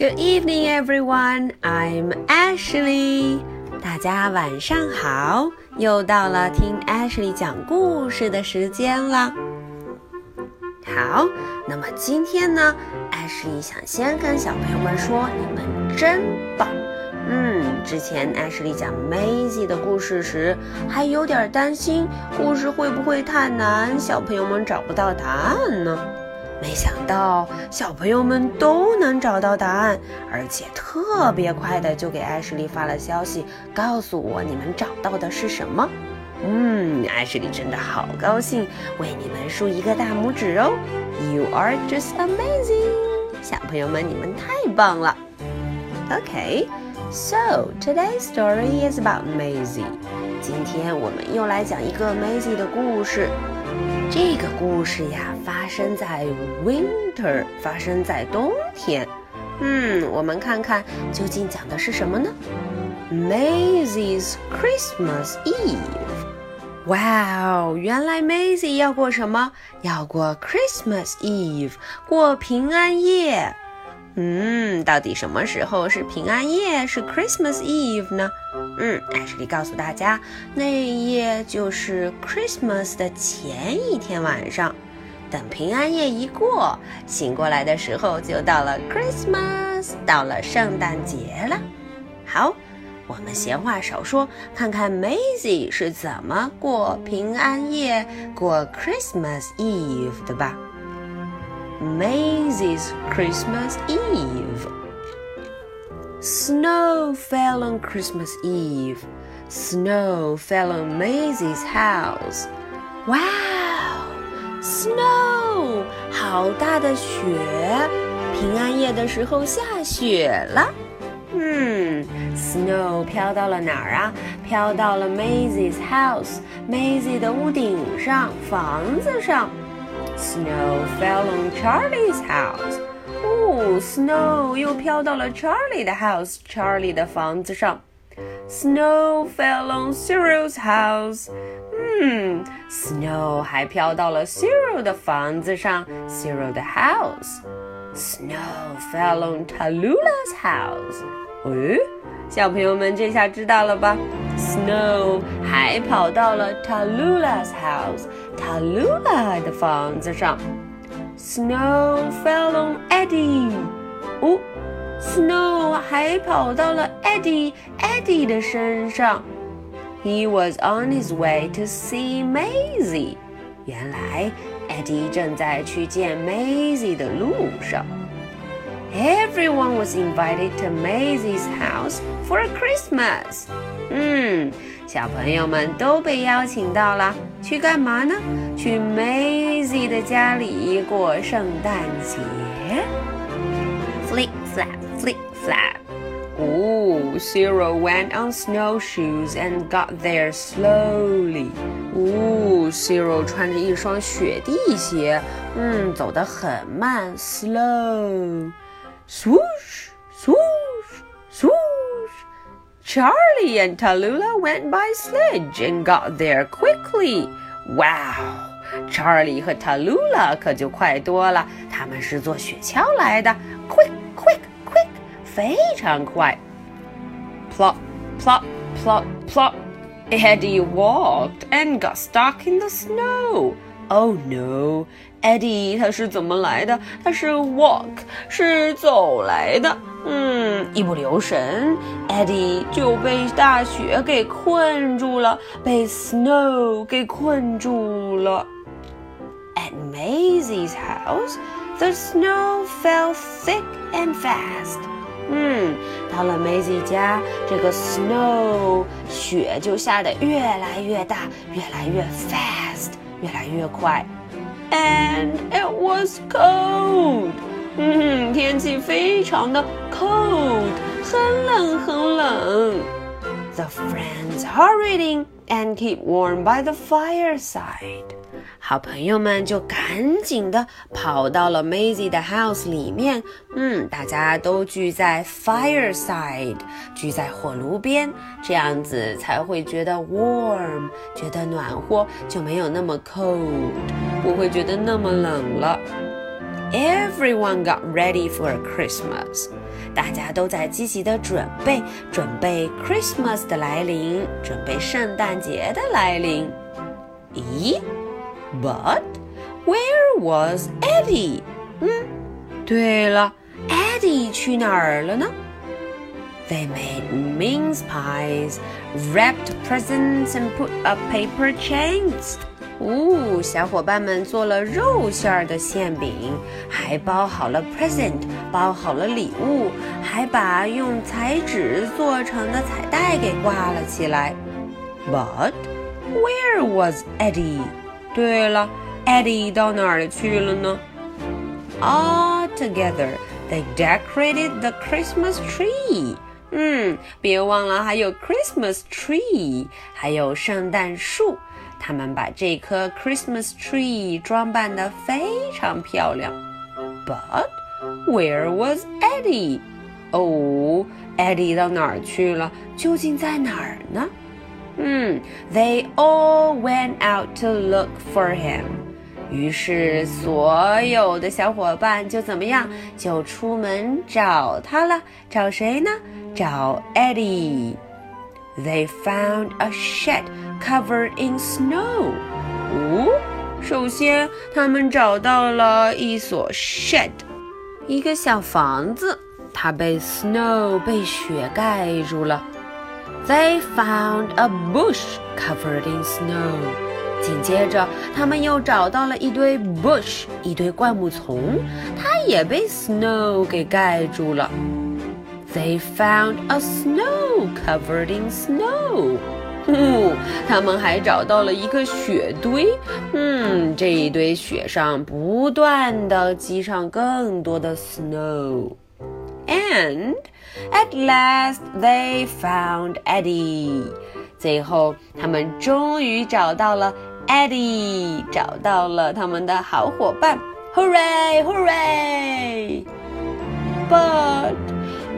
Good evening, everyone. I'm Ashley. 大家晚上好，又到了听 Ashley 讲故事的时间了。好，那么今天呢，Ashley 想先跟小朋友们说，你们真棒。嗯，之前 Ashley 讲 Maisie 的故事时，还有点担心故事会不会太难，小朋友们找不到答案呢。没想到小朋友们都能找到答案，而且特别快的就给艾什莉发了消息，告诉我你们找到的是什么。嗯，艾什莉真的好高兴，为你们竖一个大拇指哦！You are just amazing，小朋友们你们太棒了。OK，So today's story is about Maisie。今天我们又来讲一个 Maisie 的故事。这个故事呀，发生在 winter，发生在冬天。嗯，我们看看究竟讲的是什么呢？Maisie's Christmas Eve。哇哦，原来 Maisie 要过什么？要过 Christmas Eve，过平安夜。嗯，到底什么时候是平安夜，是 Christmas Eve 呢？嗯，艾什莉告诉大家，那一夜就是 Christmas 的前一天晚上。等平安夜一过，醒过来的时候就到了 Christmas，到了圣诞节了。好，我们闲话少说，看看 Maisie 是怎么过平安夜、过 Christmas Eve 的吧。Maisy's Christmas Eve. Snow fell on Christmas Eve. Snow fell on Maisy's house. Wow! Snow! 好大的雪！平安夜的时候下雪了。嗯，snow 飘到了哪儿啊？飘到了 Maisy's house，Maisy 的屋顶上、房子上。Snow fell on Charley's house. 哦，snow 又飘到了 Charley 的 house，Charley 的房子上。Snow fell on Cyril's house。嗯，snow 还飘到了 Cyril 的房子上，Cyril 的 house。Snow fell on Tallulah's house. house。诶。小朋友们这下知道了吧？Snow 还跑到了 Tallulah's house，Tallulah 的房子上。Snow fell on Eddie。哦，Snow 还跑到了 Eddie，Eddie 的身上。He was on his way to see Maisy。原来正在去见 Maisy 的路上。everyone was invited to Maisy's house for Christmas。嗯，小朋友们都被邀请到了，去干嘛呢？去 hmm, Maisy 的家里过圣诞节。Flip flap, flip flap. Oh, Cyril went on snowshoes and got there slowly. Oh, Cyril 穿着一双雪地鞋，嗯，走得很慢，slow。Swoosh, swoosh, swoosh. Charley and Tallulah went by sledge and got there quickly. Wow! Charley 和 Tallulah 可就快多了，他们是坐雪橇来的，quick quick quick，非常快。Plop plop plop plop. Eddie walked and got stuck in the snow. Oh no, Eddie，它是怎么来的？它是 walk，是走来的。嗯，一不留神，Eddie 就被大雪给困住了，被 snow 给困住了。At Maisy's house, the snow fell thick and fast. 嗯，到了 Maisy 家，这个 snow 雪就下得越来越大，越来越 fast。越来越快，and it was cold。嗯，天气非常的 cold，很冷很冷。The friends hurried in and keep warm by the fireside。 好朋友们就赶紧的跑到了 Maisie 的 house 里面，嗯，大家都聚在 fireside，聚在火炉边，这样子才会觉得 warm，觉得暖和，就没有那么 cold，不会觉得那么冷了。Everyone got ready for Christmas. 大家都在积极的准备，准备 Christmas 的来临，准备圣诞节的来临。咦 ，But where was Eddie？嗯，对了，Eddie 去哪儿了呢？They made mince pies, wrapped presents, and put up paper chains. 哦，小伙伴们做了肉馅儿的馅饼，还包好了 present，包好了礼物，还把用彩纸做成的彩带给挂了起来。But where was Eddie？ 对了，Eddie 到哪儿去了呢？All together, they decorated the Christmas tree. 嗯，别忘了还有 Christmas tree，还有圣诞树。他们把这棵 Christmas tree 装扮得非常漂亮。But where was Eddie？哦，Eddie 到哪儿去了？究竟在哪儿呢？ 嗯，They all went out to look for him。于是所有的小伙伴就怎么样？就出门找他了。找谁呢？找 Eddie。They found a shed covered in snow. 哦，首先他们找到了一所 shed，一个小房子，它被 snow 被雪盖住了。They found a bush covered in snow. 紧接着，他们又找到了一堆 bush，一堆灌木丛，它也被 snow 给盖住了。They found a snow covered in snow. 哦，他们还找到了一个雪堆。嗯，这一堆雪上不断的积上更多的 snow。And at last they found Eddie。最后，他们终于找到了 Eddie，找到了他们的好伙伴。Hooray! Hooray! But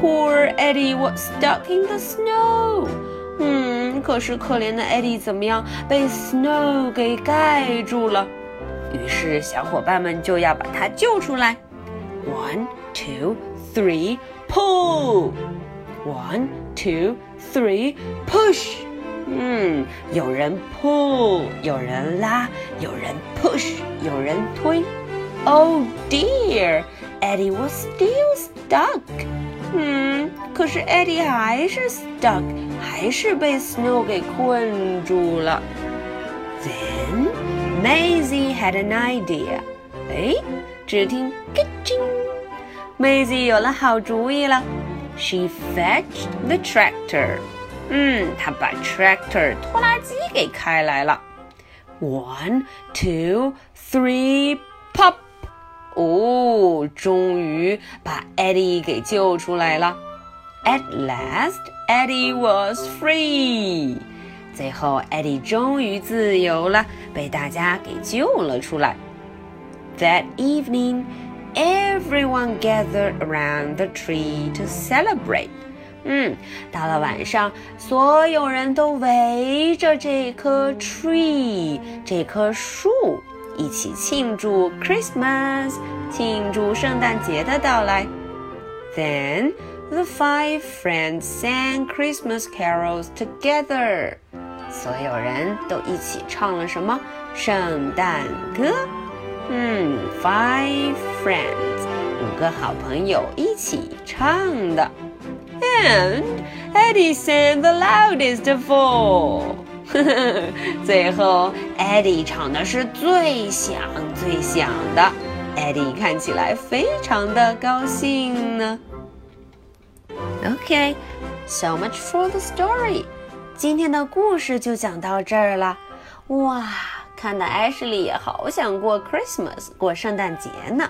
Poor Eddie was stuck in the snow. 嗯，可是可怜的 Eddie 怎么样？被 snow 给盖住了。于是小伙伴们就要把他救出来。One, two, three, pull. One, two, three, push. 嗯，有人 pull，有人拉，有人 push，有人推。Oh dear, Eddie was still stuck. Hmm, 嗯，可是 Eddie 还是 stuck，还是被 Snow 给困住了。Then Maisy had an idea. 哎，只听 “kitching”。Maisy 有了好主意了。She fetched the tractor。嗯，她把 tractor 拖拉机给开来了。One, two, three, pop！哦，终于把 Eddie 给救出来了。At last, Eddie was free。最后，Eddie 终于自由了，被大家给救了出来。That evening everyone gathered around the tree to celebrate. 嗯，到了晚上，所有人都围着这棵 tree，这棵树。一起庆祝 Christmas，庆祝圣诞节的到来。Then the five friends sang Christmas carols together。所有人都一起唱了什么圣诞歌？ 嗯，Five friends，五个好朋友一起唱的。And Eddie sang the loudest of all。最后，Eddie 唱的是最响、最响的。Eddie 看起来非常的高兴呢。OK，so much for the story。今天的故事就讲到这儿了。哇，看得 Ashley 也好想过 Christmas，过圣诞节呢。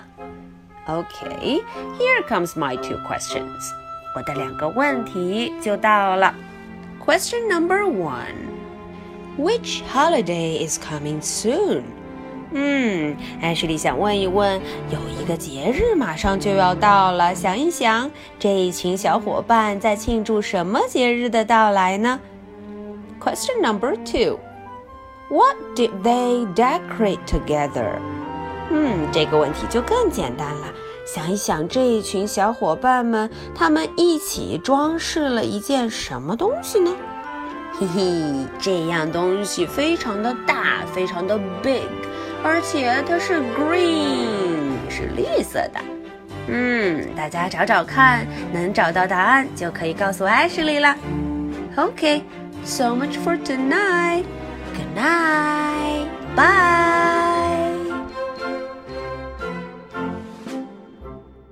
OK，here comes my two questions。我的两个问题就到了。Question number one。Which holiday is coming soon？嗯，艾什莉想问一问，有一个节日马上就要到了，想一想，这一群小伙伴在庆祝什么节日的到来呢？Question number two. What did they decorate together? 嗯，这个问题就更简单了。想一想，这一群小伙伴们，他们一起装饰了一件什么东西呢？嘿嘿，这样东西非常的大，非常的 big，而且它是 green，是绿色的。嗯，大家找找看，能找到答案就可以告诉 Ashley 了。Okay, so much for tonight. Good night. Bye.